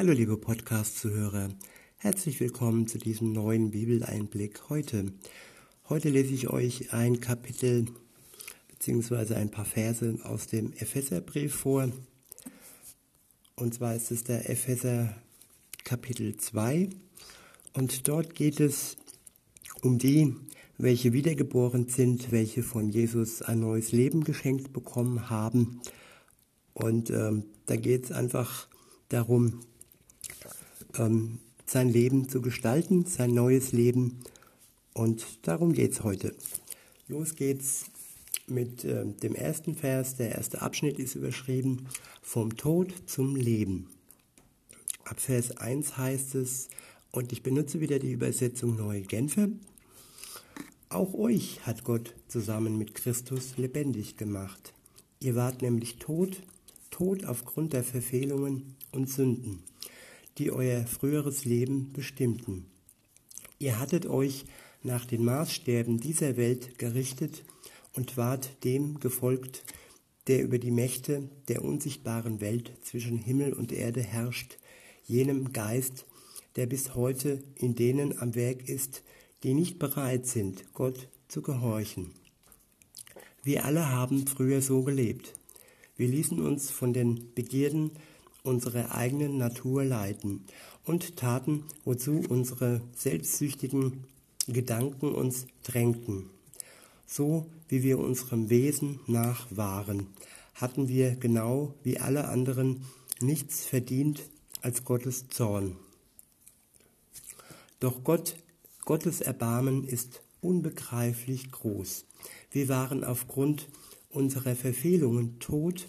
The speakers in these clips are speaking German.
Hallo liebe Podcast-Zuhörer, herzlich willkommen zu diesem neuen Bibeleinblick heute. Heute lese ich euch ein Kapitel bzw. ein paar Verse aus dem Epheserbrief vor. Und zwar ist es der Epheser Kapitel 2 und dort geht es um die, welche wiedergeboren sind, welche von Jesus ein neues Leben geschenkt bekommen haben. Und ähm, da geht es einfach darum, ähm, sein Leben zu gestalten, sein neues Leben. Und darum geht es heute. Los geht's mit äh, dem ersten Vers. Der erste Abschnitt ist überschrieben Vom Tod zum Leben. Ab Vers 1 heißt es, und ich benutze wieder die Übersetzung Neue Genfer. Auch euch hat Gott zusammen mit Christus lebendig gemacht. Ihr wart nämlich tot, tot aufgrund der Verfehlungen und Sünden die euer früheres Leben bestimmten. Ihr hattet euch nach den Maßstäben dieser Welt gerichtet und wart dem gefolgt, der über die Mächte der unsichtbaren Welt zwischen Himmel und Erde herrscht, jenem Geist, der bis heute in denen am Werk ist, die nicht bereit sind, Gott zu gehorchen. Wir alle haben früher so gelebt. Wir ließen uns von den Begierden unsere eigenen Natur leiten und taten, wozu unsere selbstsüchtigen Gedanken uns drängten. So wie wir unserem Wesen nach waren, hatten wir genau wie alle anderen nichts verdient als Gottes Zorn. Doch Gott, Gottes Erbarmen ist unbegreiflich groß. Wir waren aufgrund unserer Verfehlungen tot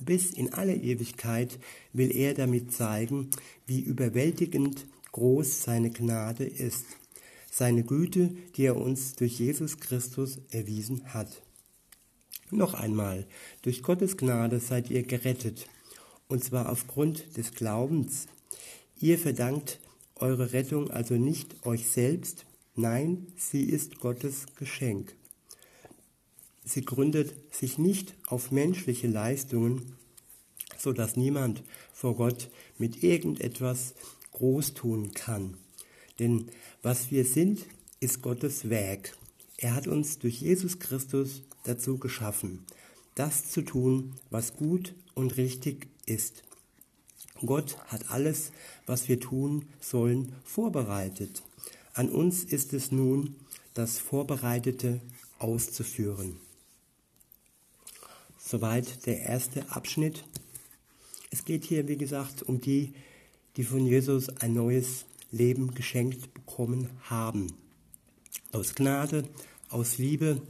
Bis in alle Ewigkeit will er damit zeigen, wie überwältigend groß seine Gnade ist, seine Güte, die er uns durch Jesus Christus erwiesen hat. Noch einmal, durch Gottes Gnade seid ihr gerettet, und zwar aufgrund des Glaubens. Ihr verdankt eure Rettung also nicht euch selbst, nein, sie ist Gottes Geschenk. Sie gründet sich nicht auf menschliche Leistungen, so dass niemand vor Gott mit irgendetwas groß tun kann. Denn was wir sind, ist Gottes Werk. Er hat uns durch Jesus Christus dazu geschaffen, das zu tun, was gut und richtig ist. Gott hat alles, was wir tun sollen, vorbereitet. An uns ist es nun, das Vorbereitete auszuführen. Soweit der erste Abschnitt. Es geht hier, wie gesagt, um die, die von Jesus ein neues Leben geschenkt bekommen haben. Aus Gnade, aus Liebe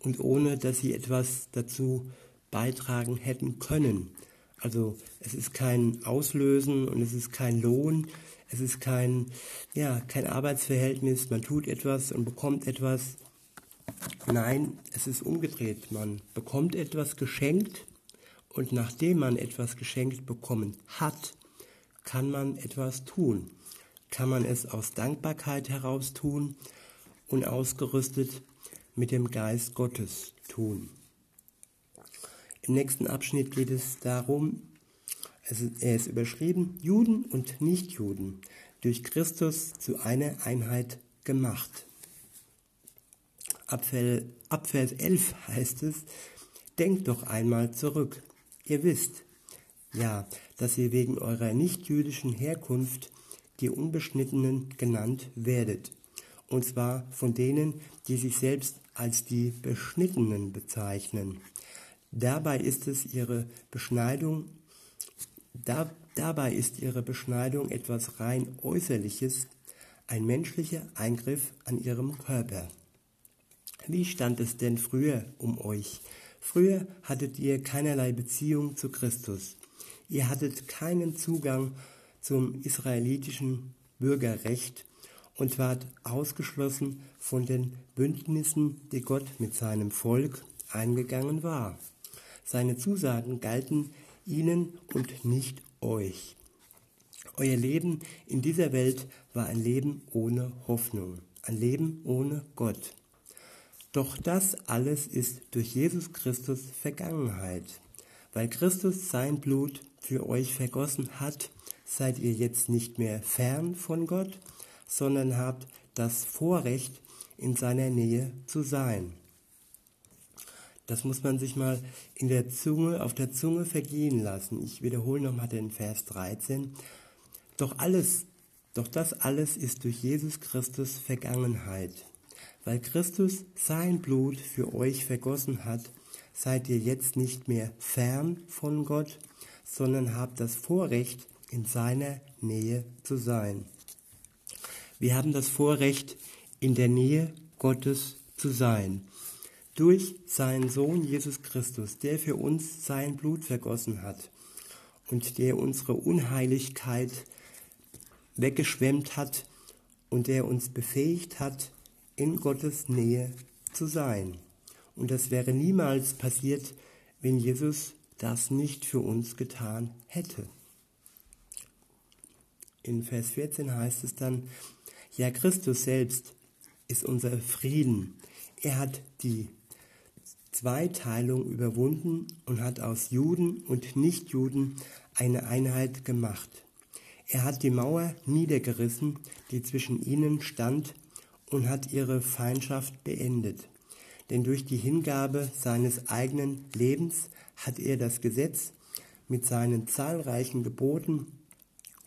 und ohne, dass sie etwas dazu beitragen hätten können. Also es ist kein Auslösen und es ist kein Lohn, es ist kein, ja, kein Arbeitsverhältnis, man tut etwas und bekommt etwas, Nein, es ist umgedreht. Man bekommt etwas geschenkt und nachdem man etwas geschenkt bekommen hat, kann man etwas tun. Kann man es aus Dankbarkeit heraus tun und ausgerüstet mit dem Geist Gottes tun. Im nächsten Abschnitt geht es darum, er ist überschrieben, Juden und Nichtjuden durch Christus zu einer Einheit gemacht. Ab Vers 11 heißt es, denkt doch einmal zurück. Ihr wisst, ja, dass ihr wegen eurer nichtjüdischen Herkunft die Unbeschnittenen genannt werdet. Und zwar von denen, die sich selbst als die Beschnittenen bezeichnen. Dabei ist es ihre Beschneidung, da, dabei ist ihre Beschneidung etwas rein Äußerliches, ein menschlicher Eingriff an ihrem Körper. Wie stand es denn früher um euch? Früher hattet ihr keinerlei Beziehung zu Christus. Ihr hattet keinen Zugang zum israelitischen Bürgerrecht und ward ausgeschlossen von den Bündnissen, die Gott mit seinem Volk eingegangen war. Seine Zusagen galten ihnen und nicht euch. Euer Leben in dieser Welt war ein Leben ohne Hoffnung, ein Leben ohne Gott. Doch das alles ist durch Jesus Christus Vergangenheit. Weil Christus sein Blut für euch vergossen hat, seid ihr jetzt nicht mehr fern von Gott, sondern habt das Vorrecht, in seiner Nähe zu sein. Das muss man sich mal in der Zunge, auf der Zunge vergehen lassen. Ich wiederhole nochmal den Vers 13. Doch alles, doch das alles ist durch Jesus Christus Vergangenheit. Weil Christus sein Blut für euch vergossen hat, seid ihr jetzt nicht mehr fern von Gott, sondern habt das Vorrecht, in seiner Nähe zu sein. Wir haben das Vorrecht, in der Nähe Gottes zu sein. Durch seinen Sohn Jesus Christus, der für uns sein Blut vergossen hat und der unsere Unheiligkeit weggeschwemmt hat und der uns befähigt hat, in Gottes Nähe zu sein. Und das wäre niemals passiert, wenn Jesus das nicht für uns getan hätte. In Vers 14 heißt es dann, ja, Christus selbst ist unser Frieden. Er hat die Zweiteilung überwunden und hat aus Juden und Nichtjuden eine Einheit gemacht. Er hat die Mauer niedergerissen, die zwischen ihnen stand, und hat ihre Feindschaft beendet. Denn durch die Hingabe seines eigenen Lebens hat er das Gesetz mit seinen zahlreichen Geboten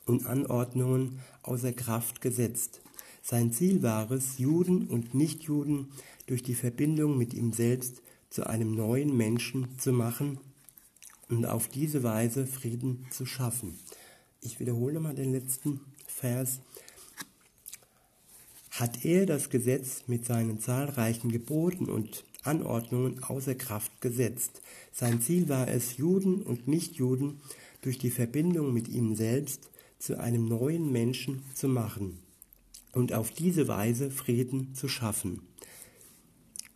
und Anordnungen außer Kraft gesetzt. Sein Ziel war es, Juden und Nichtjuden durch die Verbindung mit ihm selbst zu einem neuen Menschen zu machen und auf diese Weise Frieden zu schaffen. Ich wiederhole mal den letzten Vers. Hat er das Gesetz mit seinen zahlreichen Geboten und Anordnungen außer Kraft gesetzt. Sein Ziel war es, Juden und Nichtjuden durch die Verbindung mit ihm selbst zu einem neuen Menschen zu machen und auf diese Weise Frieden zu schaffen.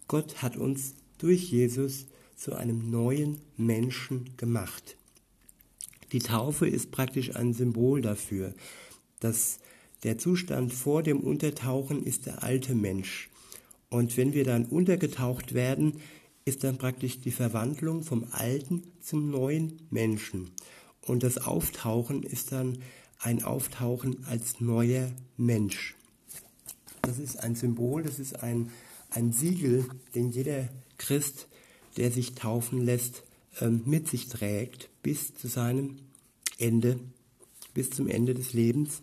Gott hat uns durch Jesus zu einem neuen Menschen gemacht. Die Taufe ist praktisch ein Symbol dafür, dass der Zustand vor dem Untertauchen ist der alte Mensch. Und wenn wir dann untergetaucht werden, ist dann praktisch die Verwandlung vom alten zum neuen Menschen. Und das Auftauchen ist dann ein Auftauchen als neuer Mensch. Das ist ein Symbol, das ist ein, ein Siegel, den jeder Christ, der sich taufen lässt, ähm, mit sich trägt bis zu seinem Ende, bis zum Ende des Lebens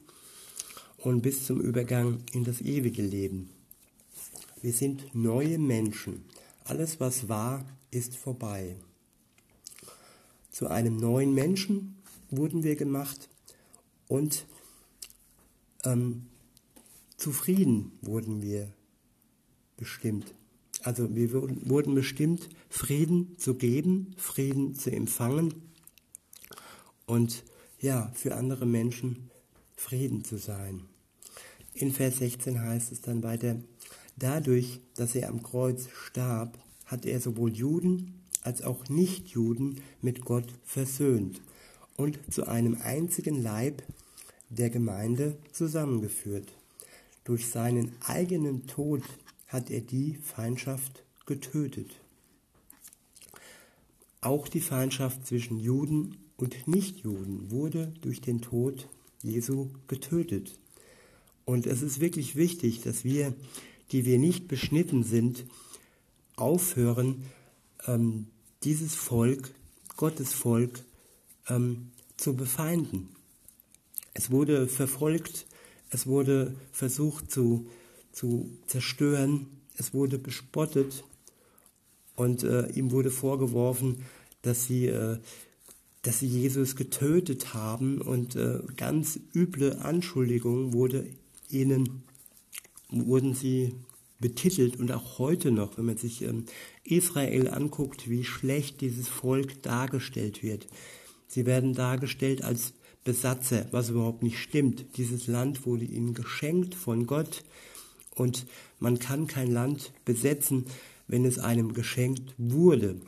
und bis zum Übergang in das ewige Leben. Wir sind neue Menschen. Alles, was war, ist vorbei. Zu einem neuen Menschen wurden wir gemacht und ähm, Zufrieden wurden wir bestimmt. Also wir wurden bestimmt, Frieden zu geben, Frieden zu empfangen und ja, für andere Menschen Frieden zu sein. In Vers 16 heißt es dann weiter, dadurch, dass er am Kreuz starb, hat er sowohl Juden als auch Nichtjuden mit Gott versöhnt und zu einem einzigen Leib der Gemeinde zusammengeführt. Durch seinen eigenen Tod hat er die Feindschaft getötet. Auch die Feindschaft zwischen Juden und Nichtjuden wurde durch den Tod Jesu getötet. Und es ist wirklich wichtig, dass wir, die wir nicht beschnitten sind, aufhören, ähm, dieses Volk, Gottes Volk, ähm, zu befeinden. Es wurde verfolgt es wurde versucht zu, zu zerstören, es wurde bespottet und äh, ihm wurde vorgeworfen, dass sie, äh, dass sie Jesus getötet haben und äh, ganz üble Anschuldigungen wurde ihnen, wurden sie betitelt und auch heute noch, wenn man sich ähm, Israel anguckt, wie schlecht dieses Volk dargestellt wird. Sie werden dargestellt als Besatzer, was überhaupt nicht stimmt. Dieses Land wurde ihnen geschenkt von Gott und man kann kein Land besetzen, wenn es einem geschenkt wurde.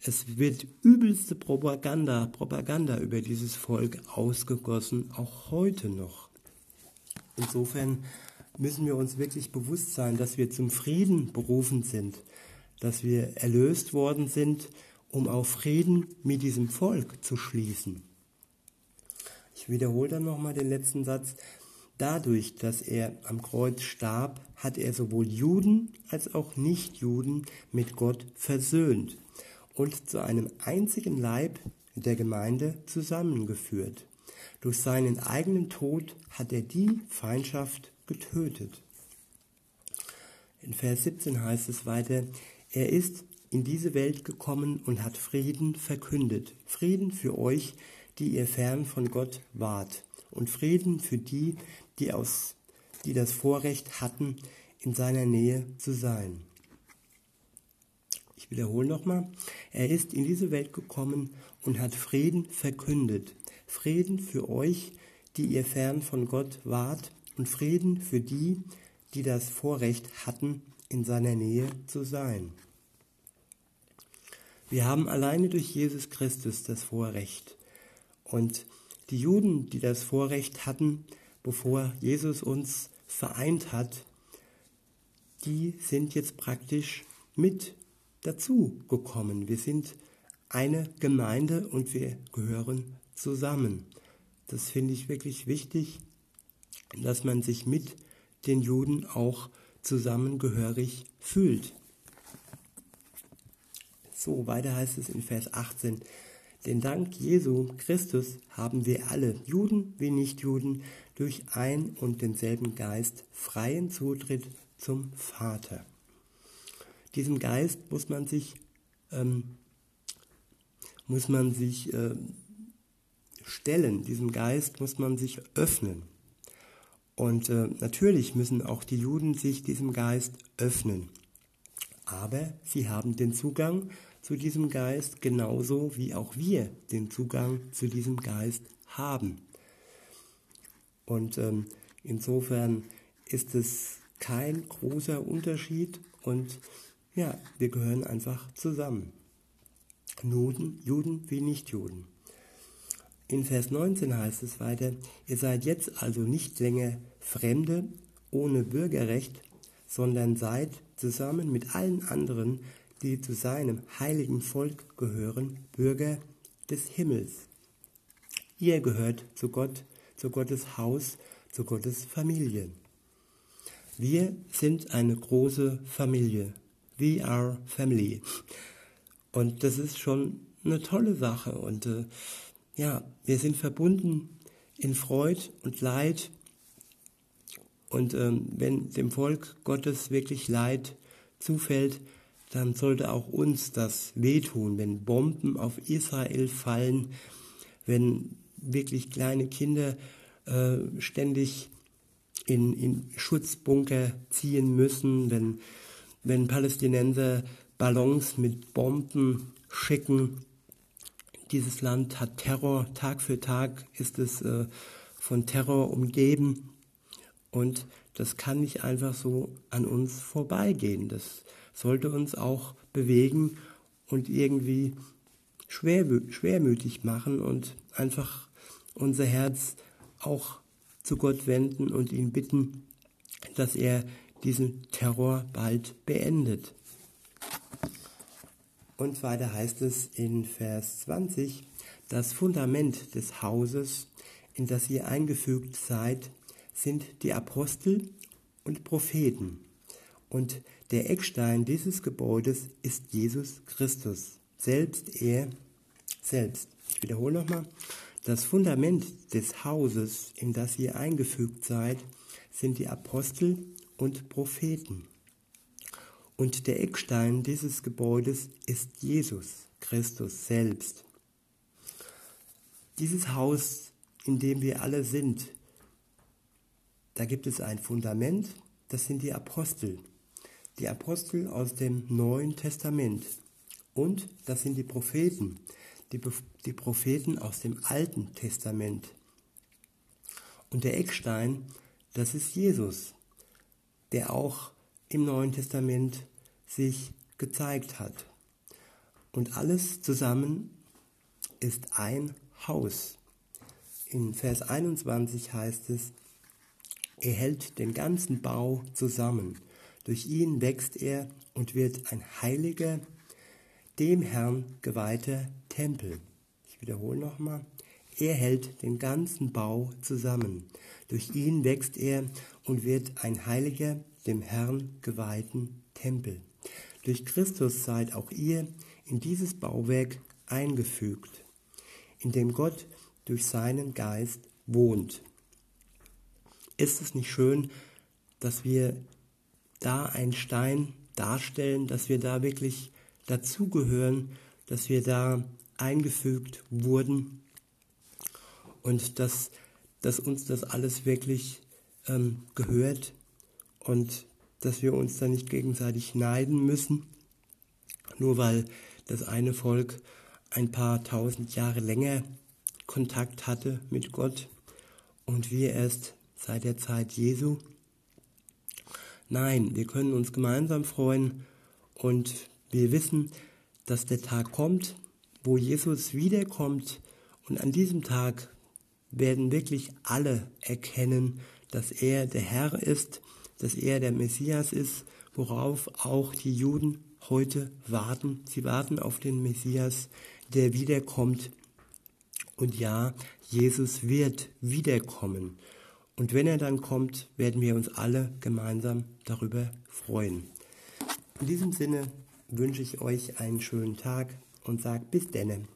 Es wird übelste Propaganda, Propaganda über dieses Volk ausgegossen, auch heute noch. Insofern müssen wir uns wirklich bewusst sein, dass wir zum Frieden berufen sind, dass wir erlöst worden sind, um auch Frieden mit diesem Volk zu schließen. Ich wiederhole dann nochmal den letzten Satz. Dadurch, dass er am Kreuz starb, hat er sowohl Juden als auch Nichtjuden mit Gott versöhnt und zu einem einzigen Leib der Gemeinde zusammengeführt. Durch seinen eigenen Tod hat er die Feindschaft getötet. In Vers 17 heißt es weiter, er ist in diese Welt gekommen und hat Frieden verkündet. Frieden für euch, die ihr fern von Gott wart. Und Frieden für die, die, aus, die das Vorrecht hatten, in seiner Nähe zu sein. Ich wiederhole nochmal. Er ist in diese Welt gekommen und hat Frieden verkündet. Frieden für euch, die ihr fern von Gott wart, und Frieden für die, die das Vorrecht hatten, in seiner Nähe zu sein. Wir haben alleine durch Jesus Christus das Vorrecht. Und die Juden, die das Vorrecht hatten, bevor Jesus uns vereint hat, die sind jetzt praktisch mit dazu gekommen. Wir sind eine Gemeinde und wir gehören zusammen. Das finde ich wirklich wichtig, dass man sich mit den Juden auch zusammengehörig fühlt. So, weiter heißt es in Vers 18, den Dank Jesu Christus haben wir alle, Juden wie Nichtjuden, durch ein und denselben Geist freien Zutritt zum Vater diesem Geist muss man sich, ähm, muss man sich äh, stellen, diesem Geist muss man sich öffnen. Und äh, natürlich müssen auch die Juden sich diesem Geist öffnen. Aber sie haben den Zugang zu diesem Geist genauso wie auch wir den Zugang zu diesem Geist haben. Und ähm, insofern ist es kein großer Unterschied und ja, wir gehören einfach zusammen. Juden, Juden wie Nichtjuden. In Vers 19 heißt es weiter, ihr seid jetzt also nicht länger Fremde ohne Bürgerrecht, sondern seid zusammen mit allen anderen, die zu seinem heiligen Volk gehören, Bürger des Himmels. Ihr gehört zu Gott, zu Gottes Haus, zu Gottes Familie. Wir sind eine große Familie. We are family. Und das ist schon eine tolle Sache. Und äh, ja, wir sind verbunden in Freud und Leid. Und ähm, wenn dem Volk Gottes wirklich Leid zufällt, dann sollte auch uns das wehtun, wenn Bomben auf Israel fallen, wenn wirklich kleine Kinder äh, ständig in, in Schutzbunker ziehen müssen, wenn wenn Palästinenser Ballons mit Bomben schicken. Dieses Land hat Terror, Tag für Tag ist es äh, von Terror umgeben und das kann nicht einfach so an uns vorbeigehen. Das sollte uns auch bewegen und irgendwie schwer, schwermütig machen und einfach unser Herz auch zu Gott wenden und ihn bitten, dass er diesen Terror bald beendet. Und weiter heißt es in Vers 20, das Fundament des Hauses, in das ihr eingefügt seid, sind die Apostel und Propheten. Und der Eckstein dieses Gebäudes ist Jesus Christus, selbst er selbst. Ich wiederhole nochmal. Das Fundament des Hauses, in das ihr eingefügt seid, sind die Apostel und Propheten. Und der Eckstein dieses Gebäudes ist Jesus Christus selbst. Dieses Haus, in dem wir alle sind, da gibt es ein Fundament, das sind die Apostel. Die Apostel aus dem Neuen Testament. Und das sind die Propheten, die, die Propheten aus dem Alten Testament. Und der Eckstein, das ist Jesus, der auch im Neuen Testament sich gezeigt hat. Und alles zusammen ist ein Haus. In Vers 21 heißt es, er hält den ganzen Bau zusammen. Durch ihn wächst er und wird ein heiliger, dem Herrn geweihter Tempel. Ich wiederhole nochmal. Er hält den ganzen Bau zusammen. Durch ihn wächst er und wird ein heiliger, dem Herrn geweihten Tempel. Durch Christus seid auch ihr in dieses Bauwerk eingefügt, in dem Gott durch seinen Geist wohnt. Ist es nicht schön, dass wir da einen Stein darstellen, dass wir da wirklich dazugehören, dass wir da eingefügt wurden und dass, dass uns das alles wirklich ähm, gehört und dass wir uns da nicht gegenseitig neiden müssen, nur weil das eine Volk ein paar tausend Jahre länger Kontakt hatte mit Gott und wir erst seit der Zeit Jesu. Nein, wir können uns gemeinsam freuen und wir wissen, dass der Tag kommt, wo Jesus wiederkommt und an diesem Tag werden wirklich alle erkennen, dass er der Herr ist, dass er der Messias ist, worauf auch die Juden heute warten. Sie warten auf den Messias, der wiederkommt. Und ja, Jesus wird wiederkommen. Und wenn er dann kommt, werden wir uns alle gemeinsam darüber freuen. In diesem Sinne wünsche ich euch einen schönen Tag und sage bis denne.